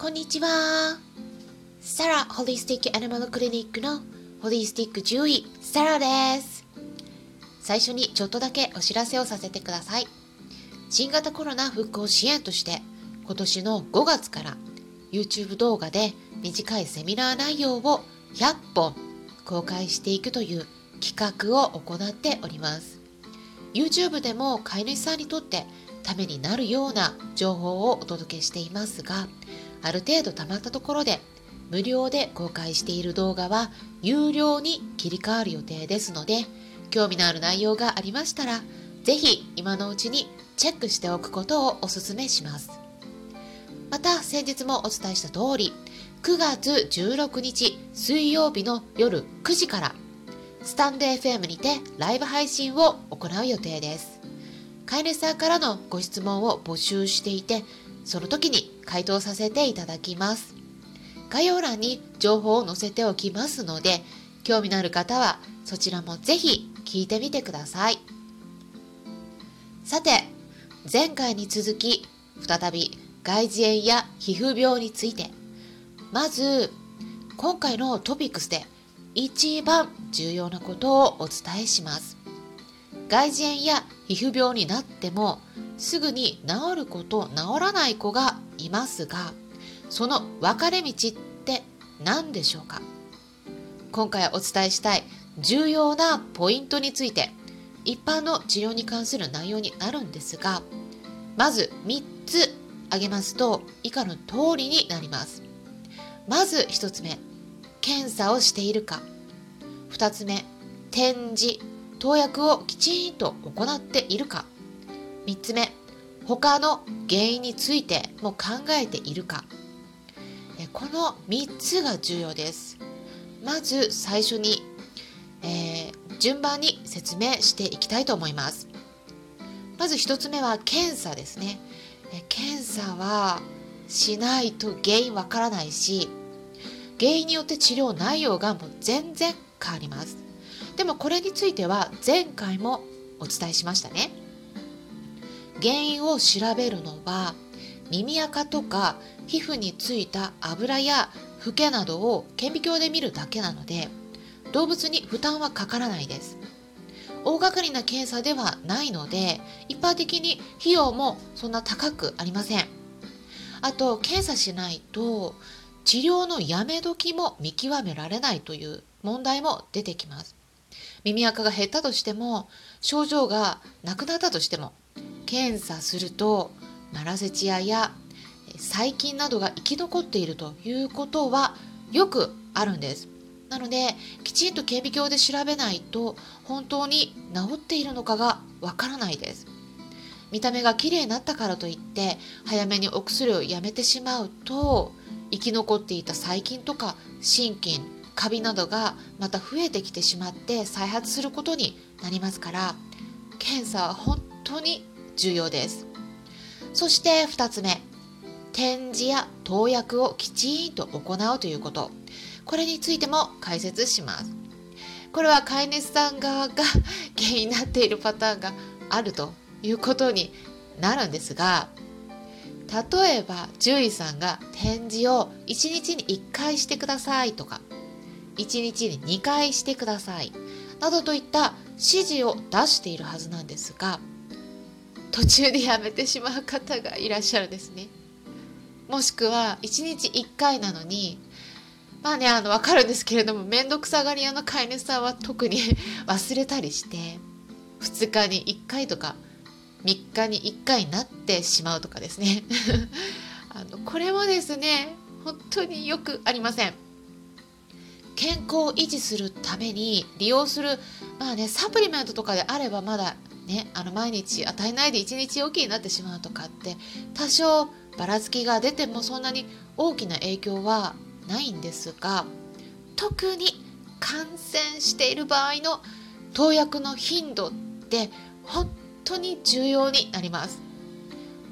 こんにちは。サラホリスティックアニマルクリニックのホリスティック獣医、サラです。最初にちょっとだけお知らせをさせてください。新型コロナ復興支援として、今年の5月から YouTube 動画で短いセミナー内容を100本公開していくという企画を行っております。YouTube でも飼い主さんにとってためになるような情報をお届けしていますが、ある程度溜まったところで無料で公開している動画は有料に切り替わる予定ですので、興味のある内容がありましたら、ぜひ今のうちにチェックしておくことをお勧めします。また先日もお伝えした通り、9月16日水曜日の夜9時からスタンド FM にてライブ配信を行う予定です。飼い主さんからのご質問を募集していて、その時に回答させていただきます。概要欄に情報を載せておきますので、興味のある方はそちらもぜひ聞いてみてください。さて、前回に続き、再び外耳炎や皮膚病について、まず、今回のトピックスで一番重要なことをお伝えします。外耳炎や皮膚病になってもすぐに治る子と治らない子がいますが、その分かれ道って何でしょうか？今回お伝えしたい重要なポイントについて一般の治療に関する内容になるんですが、まず3つ挙げますと以下の通りになります。まず1つ目、検査をしているか。2つ目展示投薬をきちんと行っているか。3つ目他の原因についても考えているか。この3つが重要です。まず最初に、えー、順番に説明していきたいと思います。まず1つ目は検査ですね。検査はしないと原因わからないし原因によって治療内容がもう全然変わります。でもこれについては前回もお伝えしましたね。原因を調べるのは耳垢とか皮膚についた油やフケなどを顕微鏡で見るだけなので動物に負担はかからないです大掛かりな検査ではないので一般的に費用もそんな高くありませんあと検査しないと治療のやめ時も見極められないという問題も出てきます。耳垢が減ったとしても症状がなくなったとしても検査するとマラセチアや細菌などが生き残っているということはよくあるんです。なのできちんと顕微鏡で調べないと本当に治っているのかがわからないです。見た目が綺麗になったからといって早めにお薬をやめてしまうと生き残っていた細菌とか心筋カビなどがまた増えてきてしまって再発することになりますから検査は本当に重要です。そして2つ目。展示や投薬をきちんと行うということ。これについても解説します。これは飼い主さん側が 原因になっているパターンがあるということになるんですが例えば獣医さんが展示を1日に1回してくださいとか1日に2回してくださいなどといった指示を出しているはずなんですが途中でやめてしまう方がいらっしゃるんですね。もしくは1日1回なのにまあねあの分かるんですけれども面倒くさがり屋の飼い主さんは特に 忘れたりして2日に1回とか3日に1回になってしまうとかですね。あのこれもですね本当によくありません。健康を維持するために利用するまあねサプリメントとかであればまだねあの毎日与えないで1日おきになってしまうとかって多少ばらつきが出てもそんなに大きな影響はないんですが特に感染している場合の投薬の頻度って本当に重要になります。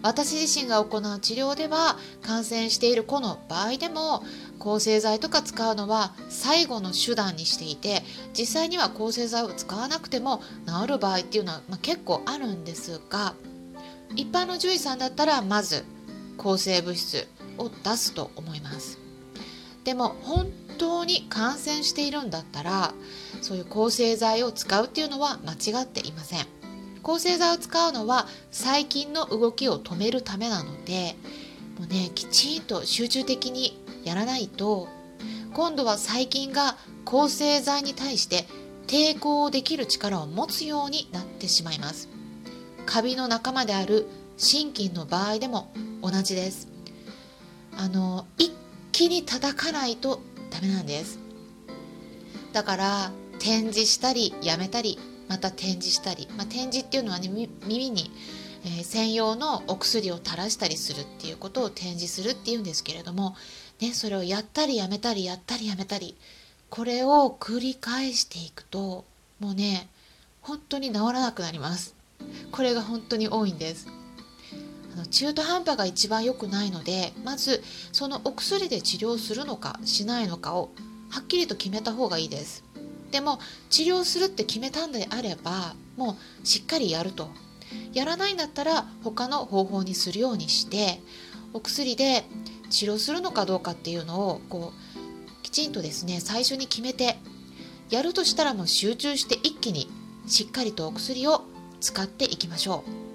私自身が行う治療では感染している子の場合でも抗生剤とか使うのは最後の手段にしていて実際には抗生剤を使わなくても治る場合っていうのは、まあ、結構あるんですが一般の獣医さんだったらまず抗生物質を出すと思います。でも本当に感染しているんだったらそういう抗生剤を使うっていうのは間違っていません。抗生剤を使うのは細菌の動きを止めるためなのでもうねきちんと集中的にやらないと今度は細菌が抗生剤に対して抵抗できる力を持つようになってしまいます。カビの仲間である心筋の場合でも同じです。あの一気に叩かないとダメなんです。だから展示したりやめたりまた展示したり、まあ、展示っていうのはね耳に、えー、専用のお薬を垂らしたりするっていうことを展示するっていうんですけれども、ね、それをやったりやめたりやったりやめたりこれを繰り返していくともうね本当に治らなくなります。これが本当に多いんです。あの中途半端が一番良くないのでまずそのお薬で治療するのかしないのかをはっきりと決めた方がいいです。でも治療するって決めたんであればもうしっかりやると。やらないんだったら他の方法にするようにしてお薬で治療するのかどうかっていうのをこうきちんとですね最初に決めてやるとしたらもう集中して一気にしっかりとお薬を使っていきましょう。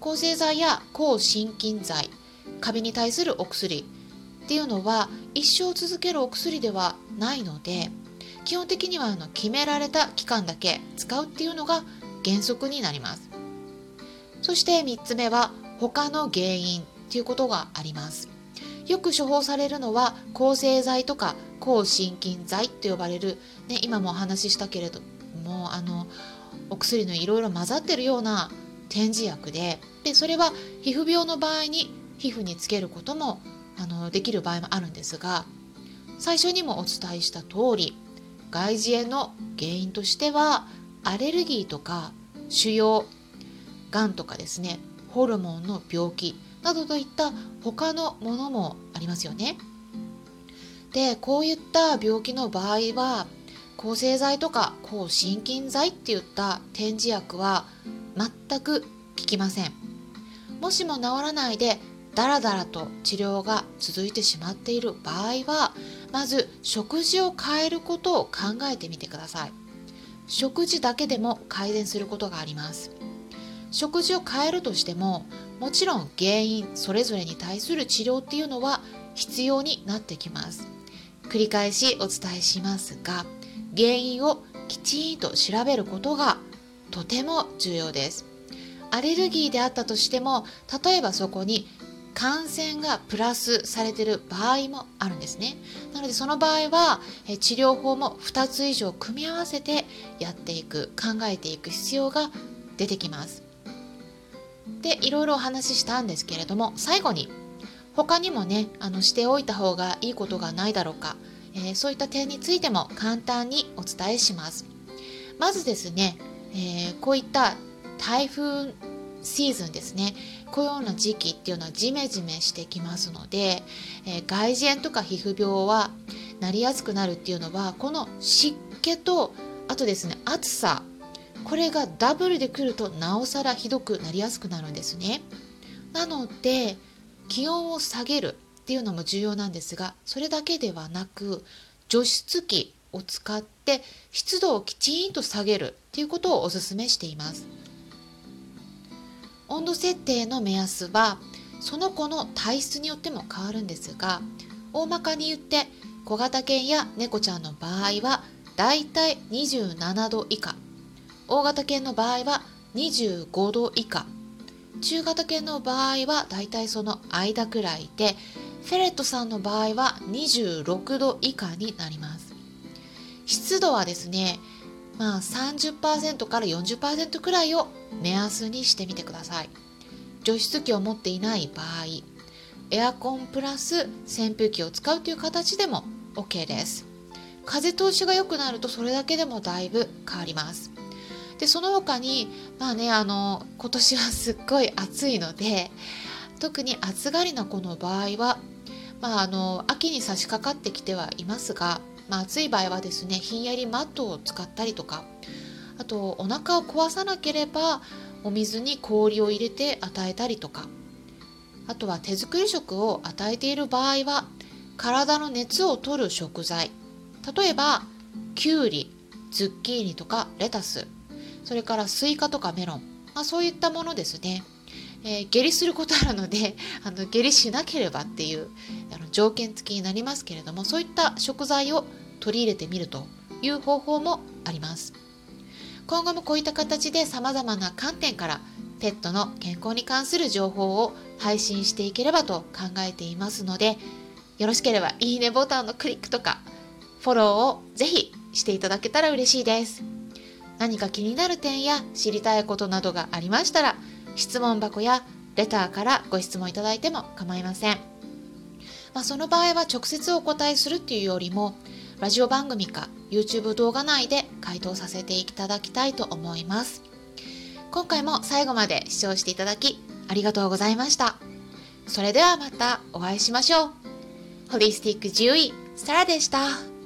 抗生剤や抗心筋剤カビに対するお薬っていうのは一生続けるお薬ではないので基本的にはあの決められた期間だけ使うっていうのが原則になります。そして3つ目は他の原因っていうことがあります。よく処方されるのは抗生剤とか抗心筋剤と呼ばれる、ね、今もお話ししたけれどもあのお薬のいろいろ混ざってるような点耳薬ででそれは皮膚病の場合に皮膚につけることもあのできる場合もあるんですが最初にもお伝えした通り外耳炎の原因としてはアレルギーとか腫瘍がんとかですねホルモンの病気などといった他のものもありますよね。でこういった病気の場合は抗生剤とか抗心筋剤っていった点耳薬は全く効きません。もしも治らないでダラダラと治療が続いてしまっている場合はまず食事を変えることを考えてみてください。食事だけでも改善することがあります。食事を変えるとしてももちろん原因それぞれに対する治療っていうのは必要になってきます。繰り返しお伝えしますが原因をきちんと調べることがとても重要です。アレルギーであったとしても例えばそこに感染がプラスされている場合もあるんですね。なのでその場合は治療法も2つ以上組み合わせてやっていく考えていく必要が出てきます。でいろいろお話ししたんですけれども最後に他にもねあのしておいた方がいいことがないだろうか、えー、そういった点についても簡単にお伝えします。まずですね、えー、こういった台風シーズンですねこういうような時期っていうのはジメジメしてきますので、えー、外耳炎とか皮膚病はなりやすくなるっていうのはこの湿気とあとですね暑さこれがダブルでくるとなおさらひどくなりやすくなるんですね。なので気温を下げるっていうのも重要なんですがそれだけではなく除湿機を使って湿度をきちんと下げるっていうことをお勧めしています。温度設定の目安はその子の体質によっても変わるんですが大まかに言って小型犬や猫ちゃんの場合はだいたい27度以下大型犬の場合は25度以下。中型犬の場合はだいたいその間くらいでフェレットさんの場合は26度以下になります。湿度はですねまあ30%から40%くらいを目安にしてみてください。除湿機を持っていない場合エアコンプラス扇風機を使うという形でも OK です。風通しが良くなるとそれだけでもだいぶ変わります。でその他にまあねあの今年はすっごい暑いので特に暑がりな子の場合はまああの秋に差し掛かってきてはいますがまあ、暑い場合はですねひんやりマットを使ったりとかあとお腹を壊さなければお水に氷を入れて与えたりとかあとは手作り食を与えている場合は体の熱を取る食材。例えばきゅうりズッキーニとかレタス。それからスイカとかメロン、まあ、そういったものですね、えー、下痢することあるので あの下痢しなければっていうあの条件付きになりますけれどもそういった食材を取り入れてみるという方法もあります。今後もこういった形で様々な観点からペットの健康に関する情報を配信していければと考えていますのでよろしければいいねボタンのクリックとかフォローをぜひしていただけたら嬉しいです。何か気になる点や知りたいことなどがありましたら質問箱やレターからご質問いただいても構いません、まあ、その場合は直接お答えするっていうよりもラジオ番組か YouTube 動画内で回答させていただきたいと思います。今回も最後まで視聴していただきありがとうございました。それではまたお会いしましょう。ホリスティック獣医サラでした。